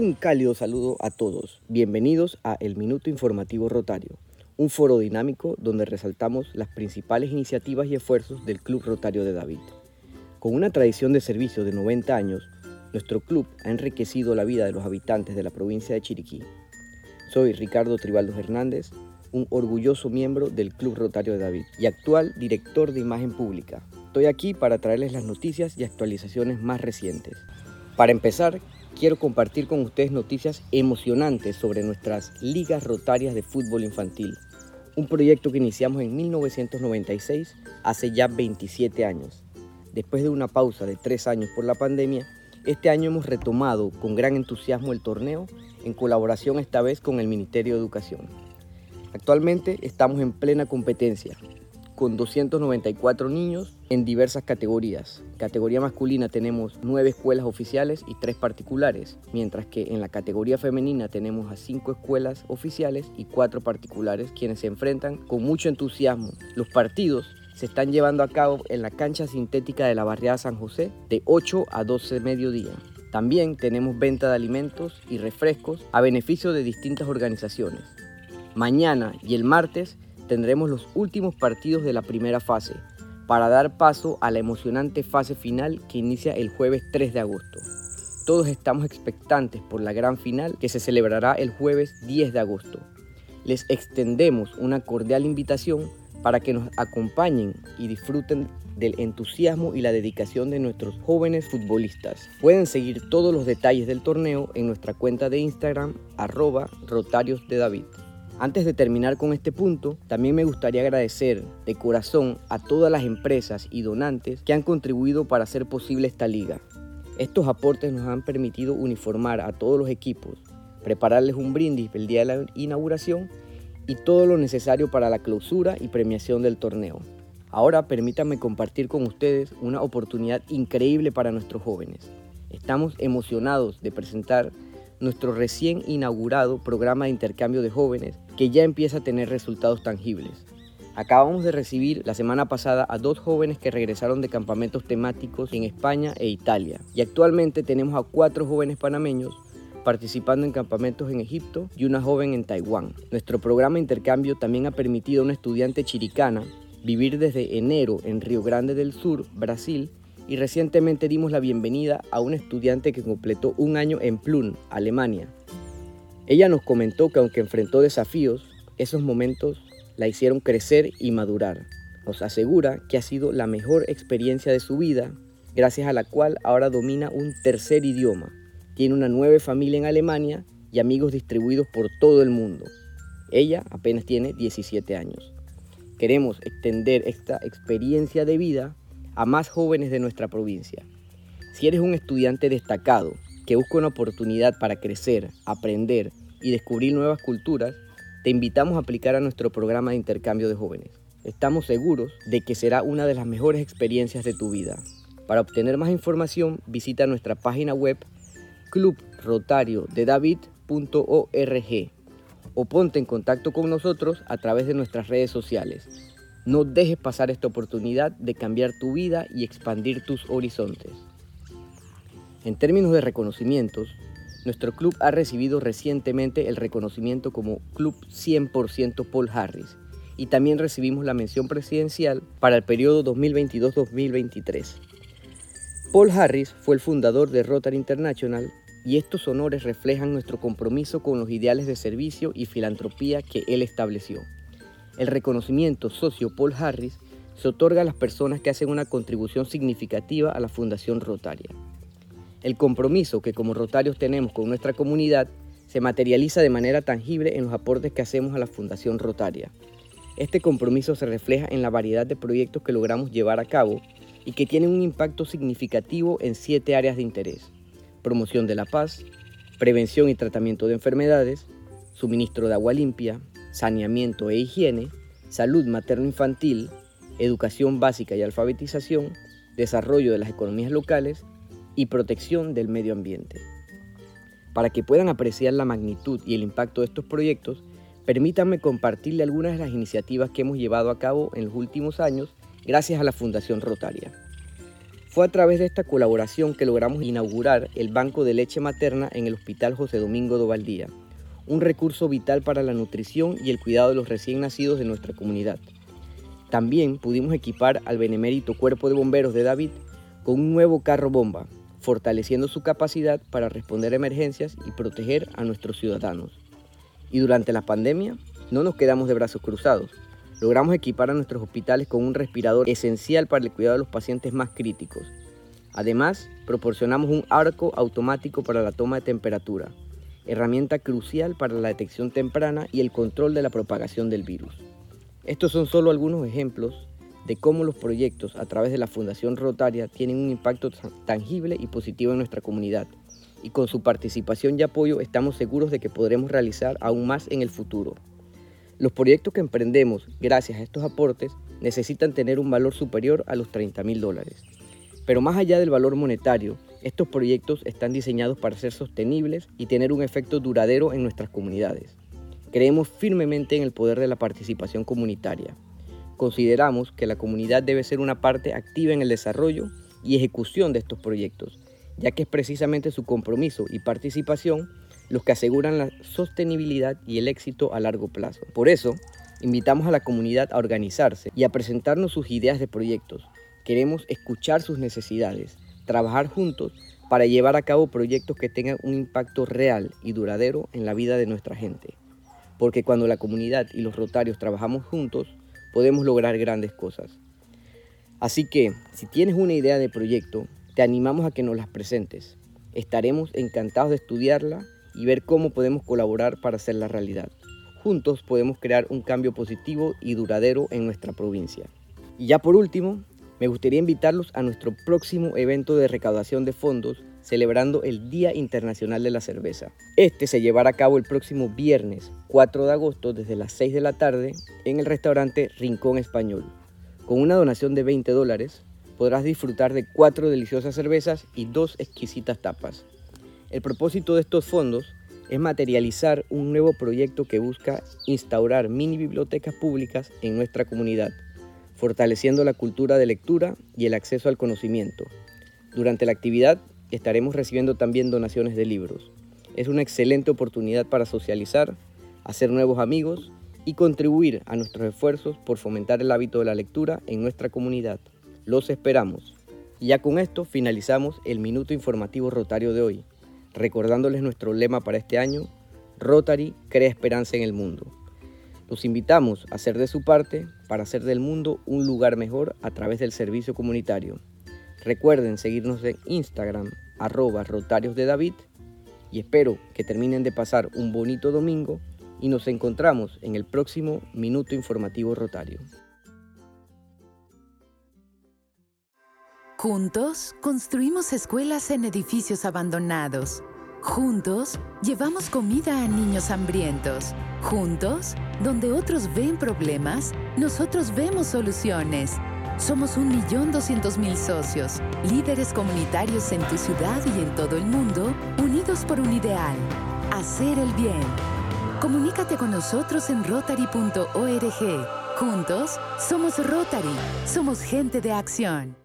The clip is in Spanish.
Un cálido saludo a todos. Bienvenidos a El Minuto Informativo Rotario, un foro dinámico donde resaltamos las principales iniciativas y esfuerzos del Club Rotario de David. Con una tradición de servicio de 90 años, nuestro club ha enriquecido la vida de los habitantes de la provincia de Chiriquí. Soy Ricardo Tribaldo Hernández, un orgulloso miembro del Club Rotario de David y actual director de imagen pública. Estoy aquí para traerles las noticias y actualizaciones más recientes. Para empezar, quiero compartir con ustedes noticias emocionantes sobre nuestras ligas rotarias de fútbol infantil, un proyecto que iniciamos en 1996, hace ya 27 años. Después de una pausa de tres años por la pandemia, este año hemos retomado con gran entusiasmo el torneo, en colaboración esta vez con el Ministerio de Educación. Actualmente estamos en plena competencia, con 294 niños en diversas categorías. Categoría masculina tenemos 9 escuelas oficiales y 3 particulares, mientras que en la categoría femenina tenemos a 5 escuelas oficiales y 4 particulares quienes se enfrentan con mucho entusiasmo. Los partidos se están llevando a cabo en la cancha sintética de la barriada San José de 8 a 12 de mediodía. También tenemos venta de alimentos y refrescos a beneficio de distintas organizaciones. Mañana y el martes tendremos los últimos partidos de la primera fase para dar paso a la emocionante fase final que inicia el jueves 3 de agosto. Todos estamos expectantes por la gran final que se celebrará el jueves 10 de agosto. Les extendemos una cordial invitación para que nos acompañen y disfruten del entusiasmo y la dedicación de nuestros jóvenes futbolistas. Pueden seguir todos los detalles del torneo en nuestra cuenta de Instagram arroba rotarios David. Antes de terminar con este punto, también me gustaría agradecer de corazón a todas las empresas y donantes que han contribuido para hacer posible esta liga. Estos aportes nos han permitido uniformar a todos los equipos, prepararles un brindis el día de la inauguración y todo lo necesario para la clausura y premiación del torneo. Ahora permítanme compartir con ustedes una oportunidad increíble para nuestros jóvenes. Estamos emocionados de presentar nuestro recién inaugurado programa de intercambio de jóvenes que ya empieza a tener resultados tangibles. Acabamos de recibir la semana pasada a dos jóvenes que regresaron de campamentos temáticos en España e Italia y actualmente tenemos a cuatro jóvenes panameños participando en campamentos en Egipto y una joven en Taiwán. Nuestro programa de intercambio también ha permitido a una estudiante chiricana vivir desde enero en Río Grande del Sur, Brasil, y recientemente dimos la bienvenida a un estudiante que completó un año en Plun, Alemania. Ella nos comentó que aunque enfrentó desafíos, esos momentos la hicieron crecer y madurar. Nos asegura que ha sido la mejor experiencia de su vida, gracias a la cual ahora domina un tercer idioma. Tiene una nueva familia en Alemania y amigos distribuidos por todo el mundo. Ella apenas tiene 17 años. Queremos extender esta experiencia de vida a más jóvenes de nuestra provincia. Si eres un estudiante destacado que busca una oportunidad para crecer, aprender y descubrir nuevas culturas, te invitamos a aplicar a nuestro programa de intercambio de jóvenes. Estamos seguros de que será una de las mejores experiencias de tu vida. Para obtener más información, visita nuestra página web clubrotariodedAvid.org o ponte en contacto con nosotros a través de nuestras redes sociales. No dejes pasar esta oportunidad de cambiar tu vida y expandir tus horizontes. En términos de reconocimientos, nuestro club ha recibido recientemente el reconocimiento como Club 100% Paul Harris y también recibimos la mención presidencial para el periodo 2022-2023. Paul Harris fue el fundador de Rotary International y estos honores reflejan nuestro compromiso con los ideales de servicio y filantropía que él estableció. El reconocimiento socio Paul Harris se otorga a las personas que hacen una contribución significativa a la Fundación Rotaria. El compromiso que como rotarios tenemos con nuestra comunidad se materializa de manera tangible en los aportes que hacemos a la Fundación Rotaria. Este compromiso se refleja en la variedad de proyectos que logramos llevar a cabo y que tienen un impacto significativo en siete áreas de interés. Promoción de la paz, prevención y tratamiento de enfermedades, suministro de agua limpia, saneamiento e higiene, salud materno-infantil, educación básica y alfabetización, desarrollo de las economías locales y protección del medio ambiente. Para que puedan apreciar la magnitud y el impacto de estos proyectos, permítanme compartirle algunas de las iniciativas que hemos llevado a cabo en los últimos años gracias a la Fundación Rotaria. Fue a través de esta colaboración que logramos inaugurar el Banco de Leche Materna en el Hospital José Domingo de Valdía, un recurso vital para la nutrición y el cuidado de los recién nacidos de nuestra comunidad. También pudimos equipar al benemérito Cuerpo de Bomberos de David con un nuevo carro bomba, fortaleciendo su capacidad para responder a emergencias y proteger a nuestros ciudadanos. Y durante la pandemia no nos quedamos de brazos cruzados. Logramos equipar a nuestros hospitales con un respirador esencial para el cuidado de los pacientes más críticos. Además, proporcionamos un arco automático para la toma de temperatura, herramienta crucial para la detección temprana y el control de la propagación del virus. Estos son solo algunos ejemplos de cómo los proyectos a través de la Fundación Rotaria tienen un impacto tangible y positivo en nuestra comunidad. Y con su participación y apoyo estamos seguros de que podremos realizar aún más en el futuro. Los proyectos que emprendemos gracias a estos aportes necesitan tener un valor superior a los 30 mil dólares. Pero más allá del valor monetario, estos proyectos están diseñados para ser sostenibles y tener un efecto duradero en nuestras comunidades. Creemos firmemente en el poder de la participación comunitaria. Consideramos que la comunidad debe ser una parte activa en el desarrollo y ejecución de estos proyectos, ya que es precisamente su compromiso y participación los que aseguran la sostenibilidad y el éxito a largo plazo. Por eso, invitamos a la comunidad a organizarse y a presentarnos sus ideas de proyectos. Queremos escuchar sus necesidades, trabajar juntos para llevar a cabo proyectos que tengan un impacto real y duradero en la vida de nuestra gente. Porque cuando la comunidad y los rotarios trabajamos juntos, podemos lograr grandes cosas. Así que, si tienes una idea de proyecto, te animamos a que nos las presentes. Estaremos encantados de estudiarla y ver cómo podemos colaborar para hacerla realidad. Juntos podemos crear un cambio positivo y duradero en nuestra provincia. Y ya por último, me gustaría invitarlos a nuestro próximo evento de recaudación de fondos celebrando el Día Internacional de la Cerveza. Este se llevará a cabo el próximo viernes 4 de agosto desde las 6 de la tarde en el restaurante Rincón Español. Con una donación de 20 dólares podrás disfrutar de cuatro deliciosas cervezas y dos exquisitas tapas. El propósito de estos fondos es materializar un nuevo proyecto que busca instaurar mini bibliotecas públicas en nuestra comunidad, fortaleciendo la cultura de lectura y el acceso al conocimiento. Durante la actividad estaremos recibiendo también donaciones de libros. Es una excelente oportunidad para socializar, hacer nuevos amigos y contribuir a nuestros esfuerzos por fomentar el hábito de la lectura en nuestra comunidad. Los esperamos. Y ya con esto finalizamos el minuto informativo rotario de hoy recordándoles nuestro lema para este año, Rotary crea esperanza en el mundo. Los invitamos a hacer de su parte para hacer del mundo un lugar mejor a través del servicio comunitario. Recuerden seguirnos en Instagram, arroba Rotarios de David, y espero que terminen de pasar un bonito domingo y nos encontramos en el próximo Minuto Informativo Rotario. Juntos construimos escuelas en edificios abandonados. Juntos llevamos comida a niños hambrientos. Juntos, donde otros ven problemas, nosotros vemos soluciones. Somos 1.200.000 socios, líderes comunitarios en tu ciudad y en todo el mundo, unidos por un ideal, hacer el bien. Comunícate con nosotros en rotary.org. Juntos, somos Rotary, somos gente de acción.